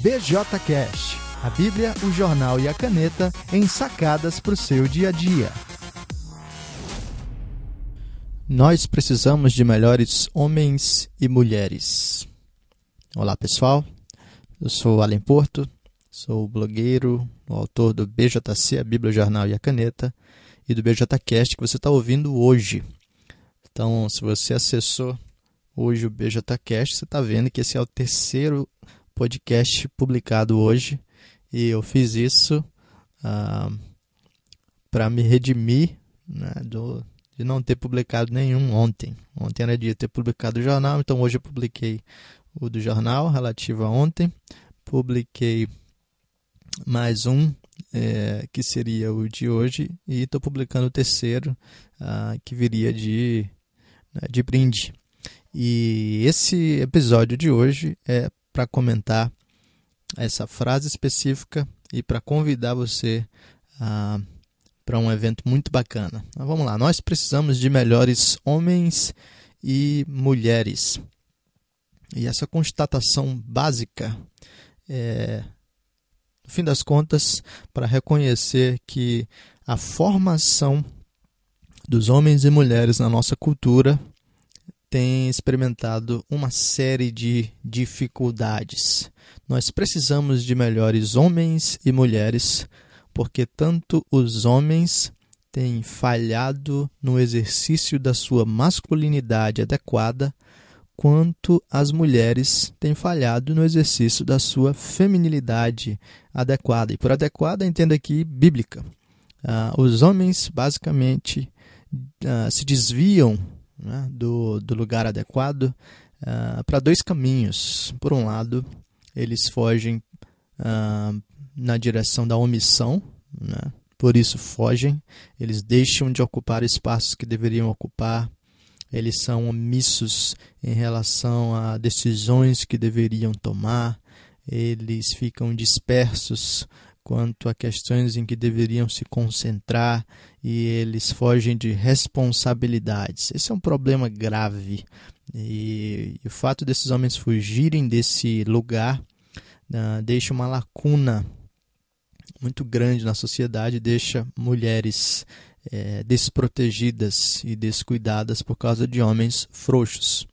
BJCast, a Bíblia, o jornal e a caneta em sacadas para o seu dia a dia. Nós precisamos de melhores homens e mulheres. Olá pessoal, eu sou Alan Porto, sou blogueiro, autor do BJC, a Bíblia, o jornal e a caneta, e do BJCast que você está ouvindo hoje. Então, se você acessou hoje o BJCast, você está vendo que esse é o terceiro podcast publicado hoje e eu fiz isso ah, para me redimir né, do, de não ter publicado nenhum ontem. Ontem era dia de ter publicado o jornal, então hoje eu publiquei o do jornal relativo a ontem. Publiquei mais um, é, que seria o de hoje, e estou publicando o terceiro, ah, que viria de, né, de brinde. E esse episódio de hoje é para comentar essa frase específica e para convidar você para um evento muito bacana. Mas vamos lá, nós precisamos de melhores homens e mulheres. E essa constatação básica é, no fim das contas, para reconhecer que a formação dos homens e mulheres na nossa cultura tem experimentado uma série de dificuldades. Nós precisamos de melhores homens e mulheres, porque tanto os homens têm falhado no exercício da sua masculinidade adequada, quanto as mulheres têm falhado no exercício da sua feminilidade adequada. E por adequada, entenda aqui bíblica. Uh, os homens, basicamente, uh, se desviam né, do, do lugar adequado uh, para dois caminhos. Por um lado, eles fogem uh, na direção da omissão, né, por isso fogem, eles deixam de ocupar espaços que deveriam ocupar, eles são omissos em relação a decisões que deveriam tomar, eles ficam dispersos quanto a questões em que deveriam se concentrar e eles fogem de responsabilidades. Esse é um problema grave e, o fato desses homens fugirem desse lugar uh, deixa uma lacuna muito grande na sociedade, deixa mulheres é, desprotegidas e descuidadas por causa de homens frouxos.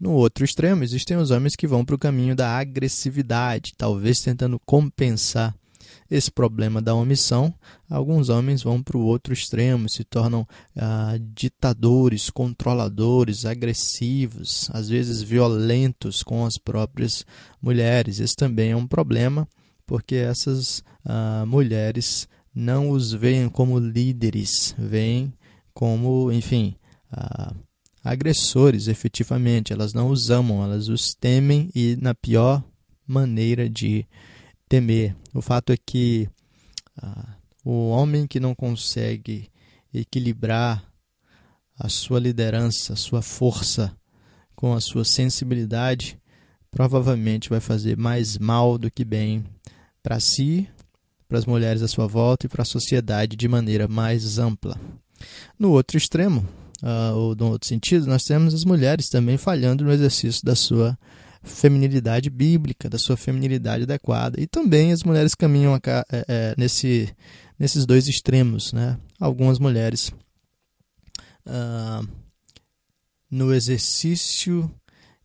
No outro extremo, existem os homens que vão para o caminho da agressividade, talvez tentando compensar esse problema da omissão, alguns homens vão para o outro extremo, se tornam ah, ditadores, controladores, agressivos, às vezes violentos com as próprias mulheres. Esse também é um problema, porque essas ah, mulheres não os veem como líderes, veem como, enfim, ah, agressores efetivamente. Elas não os amam, elas os temem e, na pior maneira de temer. O fato é que ah, o homem que não consegue equilibrar a sua liderança, a sua força com a sua sensibilidade, provavelmente vai fazer mais mal do que bem para si, para as mulheres à sua volta e para a sociedade de maneira mais ampla. No outro extremo, uh, ou no outro sentido, nós temos as mulheres também falhando no exercício da sua feminilidade bíblica, da sua feminilidade adequada. E também as mulheres caminham é, é, nesse, nesses dois extremos. Né? Algumas mulheres, ah, no exercício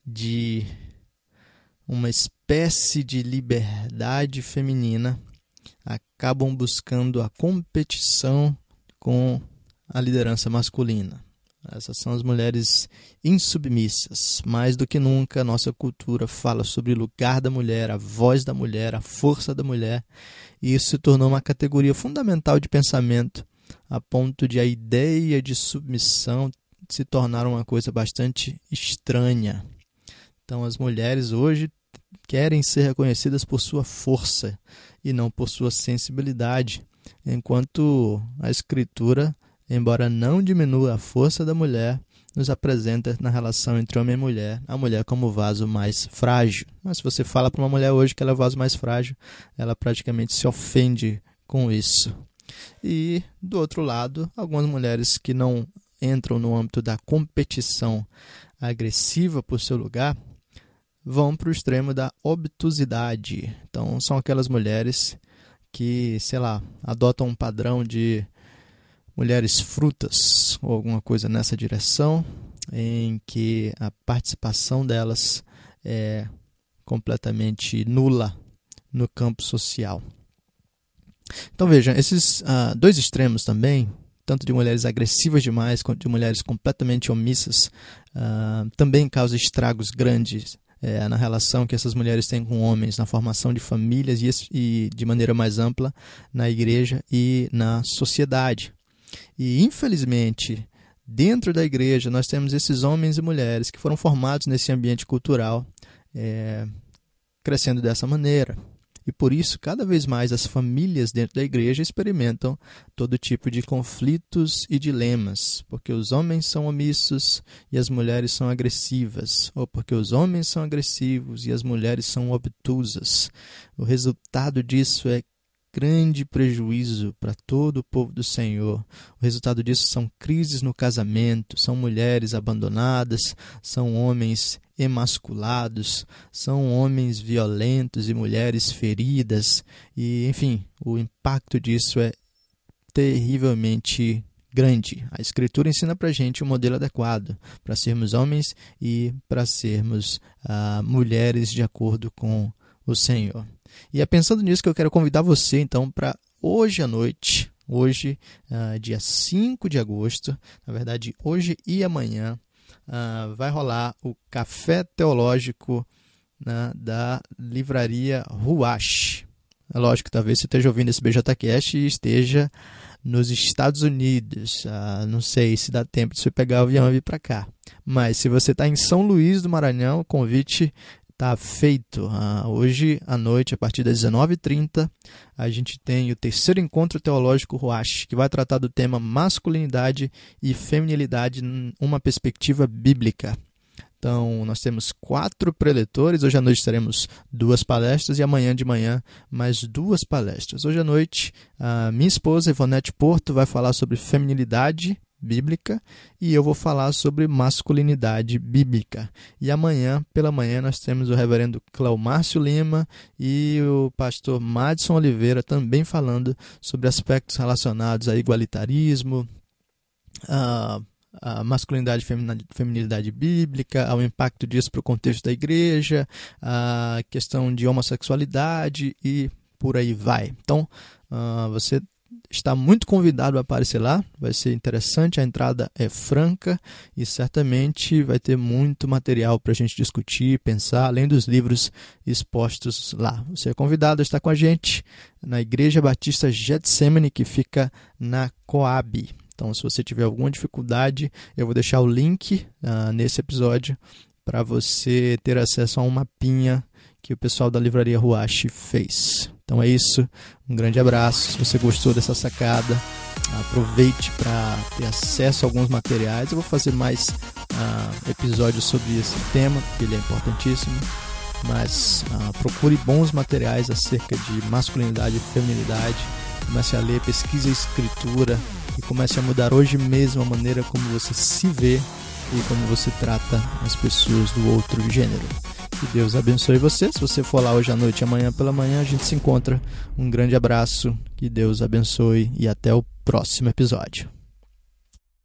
de uma espécie de liberdade feminina, acabam buscando a competição com a liderança masculina. Essas são as mulheres insubmissas. Mais do que nunca, nossa cultura fala sobre o lugar da mulher, a voz da mulher, a força da mulher, e isso se tornou uma categoria fundamental de pensamento, a ponto de a ideia de submissão se tornar uma coisa bastante estranha. Então, as mulheres hoje querem ser reconhecidas por sua força e não por sua sensibilidade, enquanto a Escritura embora não diminua a força da mulher, nos apresenta na relação entre homem e mulher, a mulher como vaso mais frágil. Mas se você fala para uma mulher hoje que ela é vaso mais frágil, ela praticamente se ofende com isso. E, do outro lado, algumas mulheres que não entram no âmbito da competição agressiva por seu lugar, vão para o extremo da obtusidade. Então, são aquelas mulheres que, sei lá, adotam um padrão de mulheres frutas ou alguma coisa nessa direção, em que a participação delas é completamente nula no campo social. Então veja, esses uh, dois extremos também, tanto de mulheres agressivas demais quanto de mulheres completamente omissas, uh, também causam estragos grandes é, na relação que essas mulheres têm com homens, na formação de famílias e, e de maneira mais ampla na igreja e na sociedade. E infelizmente, dentro da igreja, nós temos esses homens e mulheres que foram formados nesse ambiente cultural, é, crescendo dessa maneira. E por isso, cada vez mais as famílias dentro da igreja experimentam todo tipo de conflitos e dilemas, porque os homens são omissos e as mulheres são agressivas, ou porque os homens são agressivos e as mulheres são obtusas. O resultado disso é grande prejuízo para todo o povo do Senhor. O resultado disso são crises no casamento, são mulheres abandonadas, são homens emasculados, são homens violentos e mulheres feridas, e enfim, o impacto disso é terrivelmente grande. A Escritura ensina para gente o um modelo adequado para sermos homens e para sermos uh, mulheres de acordo com o Senhor. E é pensando nisso que eu quero convidar você, então, para hoje à noite, hoje, uh, dia 5 de agosto, na verdade, hoje e amanhã, uh, vai rolar o Café Teológico né, da livraria Ruach. É lógico, talvez você esteja ouvindo esse BJCast e esteja nos Estados Unidos. Uh, não sei se dá tempo de você pegar o avião e vir para cá. Mas se você está em São Luís do Maranhão, o convite Está feito. Ah, hoje à noite, a partir das 19h30, a gente tem o terceiro encontro teológico Ruach, que vai tratar do tema masculinidade e feminilidade numa perspectiva bíblica. Então, nós temos quatro preletores. Hoje à noite teremos duas palestras e amanhã de manhã mais duas palestras. Hoje à noite, a minha esposa, Ivonete Porto, vai falar sobre feminilidade bíblica e eu vou falar sobre masculinidade bíblica. E amanhã, pela manhã, nós temos o reverendo Cleomárcio Lima e o pastor Madison Oliveira também falando sobre aspectos relacionados a igualitarismo, a, a masculinidade e feminilidade bíblica, ao impacto disso para o contexto da igreja, a questão de homossexualidade e por aí vai. Então, uh, você está muito convidado a aparecer lá, vai ser interessante, a entrada é franca e certamente vai ter muito material para a gente discutir, pensar, além dos livros expostos lá. Você é convidado a estar com a gente na Igreja Batista Getsemane, que fica na Coab. Então, se você tiver alguma dificuldade, eu vou deixar o link uh, nesse episódio para você ter acesso a um mapinha que o pessoal da livraria Ruache fez. Então é isso, um grande abraço. Se você gostou dessa sacada, aproveite para ter acesso a alguns materiais. Eu vou fazer mais uh, episódios sobre esse tema, porque ele é importantíssimo. Mas uh, procure bons materiais acerca de masculinidade e feminilidade. Comece a ler, pesquise a escritura e comece a mudar hoje mesmo a maneira como você se vê e como você trata as pessoas do outro gênero. Que Deus abençoe você. Se você for lá hoje à noite, amanhã pela manhã, a gente se encontra. Um grande abraço, que Deus abençoe e até o próximo episódio.